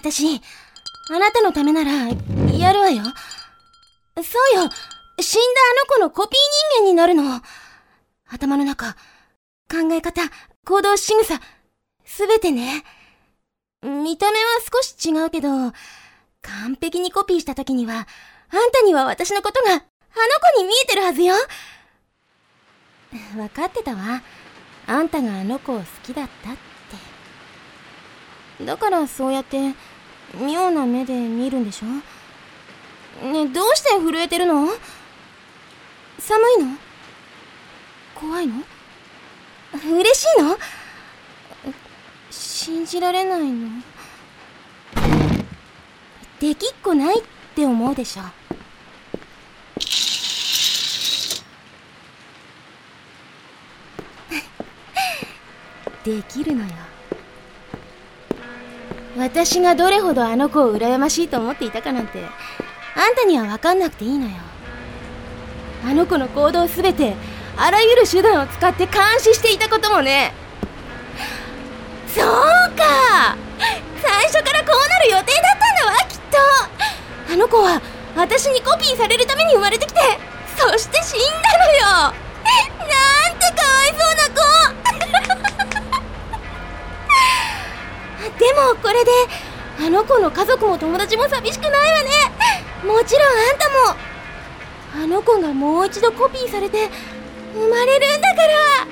私、あなたのためなら、やるわよ。そうよ。死んだあの子のコピー人間になるの。頭の中、考え方、行動仕草、すべてね。見た目は少し違うけど、完璧にコピーした時には、あんたには私のことが、あの子に見えてるはずよ。分かってたわ。あんたがあの子を好きだったって。だからそうやって、妙な目で見るんでしょ？ねどうして震えてるの？寒いの？怖いの？嬉しいの？信じられないの？できっこないって思うでしょ。できるのよ。私がどれほどあの子を羨ましいと思っていたかなんてあんたには分かんなくていいのよ。あの子の行動すべてあらゆる手段を使って監視していたこともね。そうか。最初からこうなる予定だったんだわきっと。あの子は私にコピーされるために生まれてきてそして死でもこれであの子の家族も友達も寂しくないわね。もちろんあんたも。あの子がもう一度コピーされて生まれるんだから。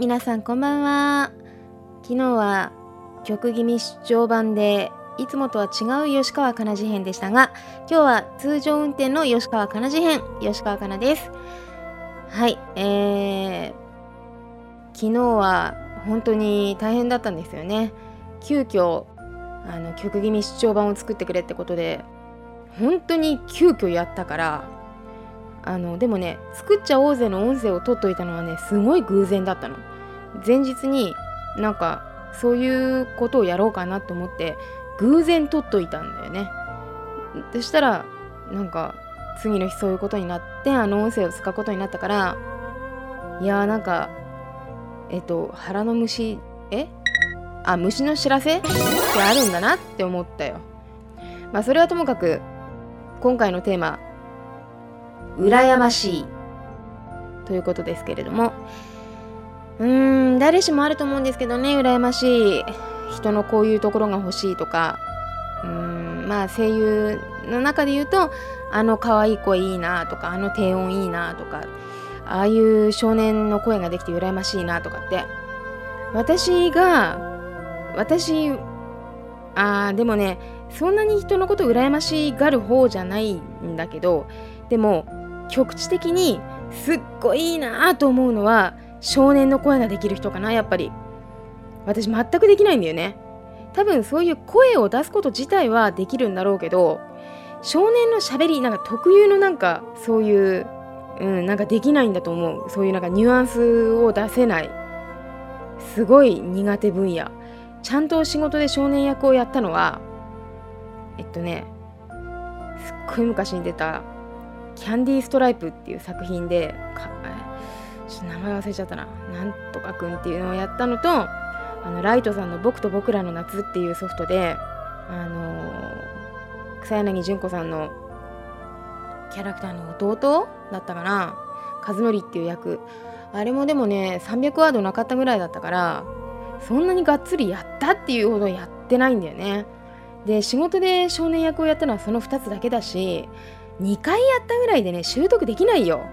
皆さんこんばんは。昨日は曲気味出張版でいつもとは違う吉川かな事変でしたが、今日は通常運転の吉川かな事変、吉川かなです。はい、えー、昨日は本当に大変だったんですよね。急遽あの曲気味出張版を作ってくれってことで、本当に急遽やったから、あのでもね作っちゃおうぜの音声を取っといたのはねすごい偶然だったの。前日になんかそういうことをやろうかなと思って偶然取っといたんだよね。そしたらなんか次の日そういうことになってあの音声を使うことになったからいやーなんかえっと腹の虫え？あ虫の知らせ？ってあるんだなって思ったよ。まあそれはともかく今回のテーマ羨ましい。ということですけれども。うーん誰しもあると思うんですけどね羨ましい人のこういうところが欲しいとか。うーんまあ声優の中で言うとあの可愛い声いいなとかあの低音いいなとか。ああいう少年の声ができて羨ましいなとかって。私が私あーでもねそんなに人のこと羨ましがる方じゃないんだけどでも局地的にすっごいいいなと思うのは少年の声ができる人かなやっぱり。私全くできないんだよね。多分そういう声を出すこと自体はできるんだろうけど少年のしゃべりなんか特有のなんかそういううんなんかできないんだと思う。そういうなんかニュアンスを出せない。すごい苦手分野。ちゃんと仕事で少年役をやったのはえっとねすっごい昔に出たキャンディーストライプっていう作品でちょっと名前忘れちゃったな。なんとかくんっていうのをやったのとあのライトさんの「僕と僕らの夏」っていうソフトであのー、草柳純子さんのキャラクターの弟だったかな。和則っていう役。あれもでもね300ワードなかったぐらいだったからそんなにがっつりやったっていうほどやってないんだよね。で仕事で少年役をやったのはその2つだけだし2回やったぐらいでね習得できないよ。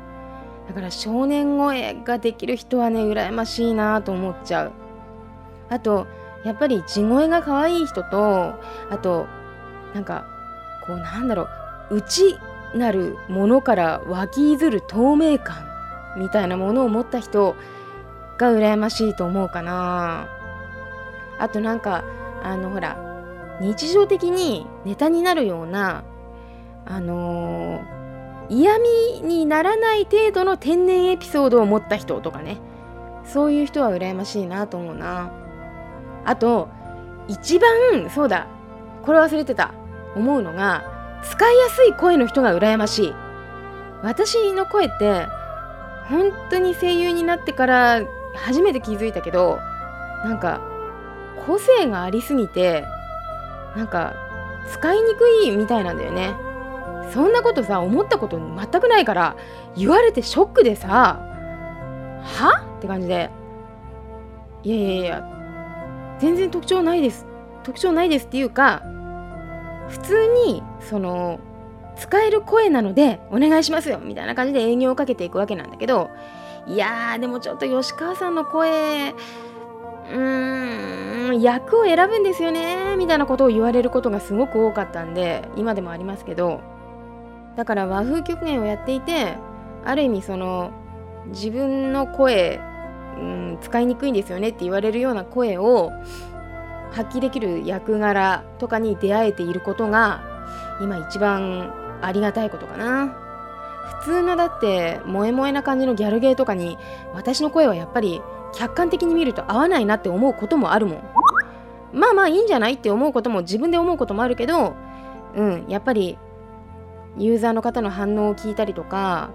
だから少年声ができる人はね羨ましいなと思っちゃう。あとやっぱり地声が可愛い人とあとなんかこうなんだろう。内なるものから湧き出る透明感みたいなものを持った人が羨ましいと思うかな。あとなんかあのほら日常的にネタになるようなあのー嫌味にならない程度の天然エピソードを持った人とかね。そういう人は羨ましいなと思うな。あと一番そうだこれ忘れてた。思うのが使いやすい声の人が羨ましい。私の声って本当に声優になってから初めて気づいたけどなんか個性がありすぎてなんか使いにくいみたいなんだよね。そんなことさ思ったこと全くないから言われてショックでさは？って感じでいやいやいや全然特徴ないです特徴ないですっていうか普通にその使える声なのでお願いしますよみたいな感じで営業をかけていくわけなんだけどいやーでもちょっと吉川さんの声うーん役を選ぶんですよねみたいなことを言われることがすごく多かったんで今でもありますけどだから和風曲芸をやっていてある意味その自分の声、うん、使いにくいんですよねって言われるような声を発揮できる役柄とかに出会えていることが今一番ありがたいことかな。普通のだって萌え萌えな感じのギャルゲーとかに私の声はやっぱり客観的に見ると合わないなって思うこともあるもん。まあまあいいんじゃないって思うことも自分で思うこともあるけどうんやっぱりユーザーの方の反応を聞いたりとか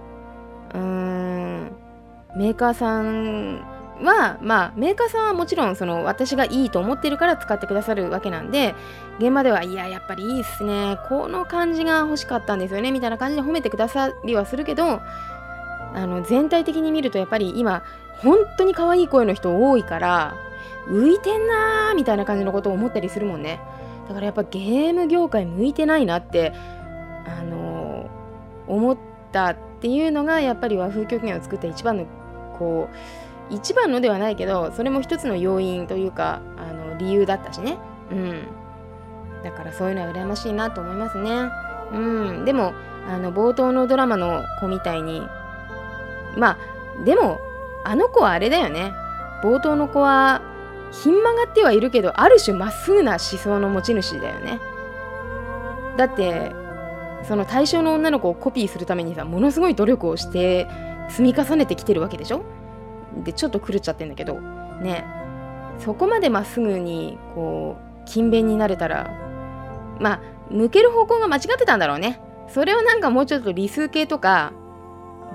うーんメーカーさんはまあメーカーさんはもちろんその私がいいと思ってるから使ってくださるわけなんで現場ではいややっぱりいいっすねこの感じが欲しかったんですよねみたいな感じで褒めてくださりはするけどあの全体的に見るとやっぱり今本当に可愛い声の人多いから浮いてんなーみたいな感じのことを思ったりするもんね。だからやっぱゲーム業界向いてないなってあの思ったっていうのがやっぱり和風曲芸を作った一番のこう一番のではないけどそれも一つの要因というかあの理由だったしね。うん。だからそういうのは羨ましいなと思いますね。うん。でもあの冒頭のドラマの子みたいにまあでもあの子はあれだよね。冒頭の子はひん曲がってはいるけどある種まっすぐな思想の持ち主だよね。だってその対象の女の子をコピーするためにさものすごい努力をして積み重ねてきてるわけでしょ？でちょっと狂っちゃってんだけど。ね。そこまでまっすぐにこう勤勉になれたらまあ向ける方向が間違ってたんだろうね。それをなんかもうちょっと理数系とか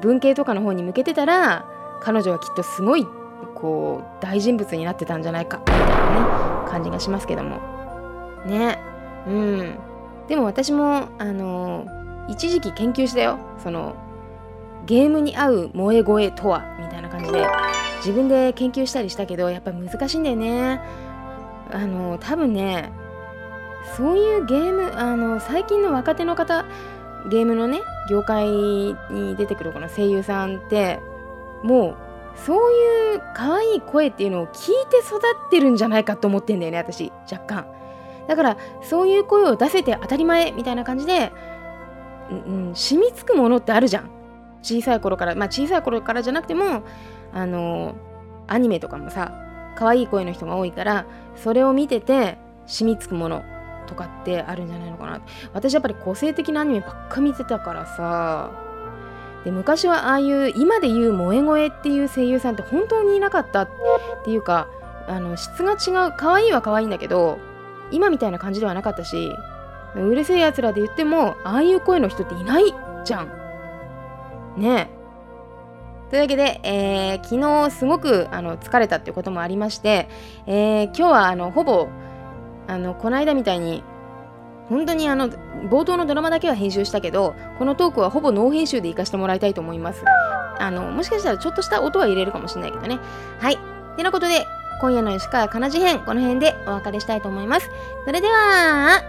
文系とかの方に向けてたら彼女はきっとすごいこう大人物になってたんじゃないかみたいなね感じがしますけども。ね。うん。でも私もあの一時期研究したよ。そのゲームに合う萌え声とはみたいな感じで。自分で研究したりしたけどやっぱ難しいんだよね。あの多分ねそういうゲームあの最近の若手の方ゲームのね業界に出てくるこの声優さんってもうそういう可愛い声っていうのを聞いて育ってるんじゃないかと思ってんだよね私若干。だからそういう声を出せて当たり前みたいな感じで、うん、染みつくものってあるじゃん。小さい頃からまあ小さい頃からじゃなくてもあのアニメとかもさ可愛い声の人が多いからそれを見てて染みつくものとかってあるんじゃないのかな。私やっぱり個性的なアニメばっか見てたからさ。で昔はああいう今で言う萌え声っていう声優さんって本当にいなかったっていうかあの質が違う。可愛いは可愛いんだけど今みたいな感じではなかったしうるせえやつらで言ってもああいう声の人っていないじゃん。ねえ。というわけで、えー、昨日すごくあの疲れたっていうこともありまして、えー、今日はあのほぼあのこの間みたいに本当にあの冒頭のドラマだけは編集したけどこのトークはほぼノー編集で行かせてもらいたいと思います。あのもしかしたらちょっとした音は入れるかもしれないけどね。はい。てなことで今夜の吉川かなじ編この辺でお別れしたいと思います。それでは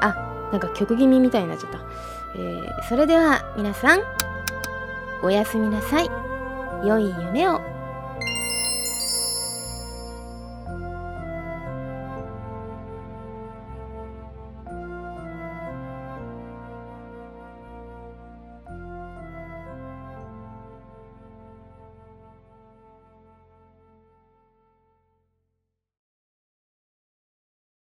あなんか曲気味みたいになっちゃった、えー、それでは皆さんおやすみなさい。良い夢を。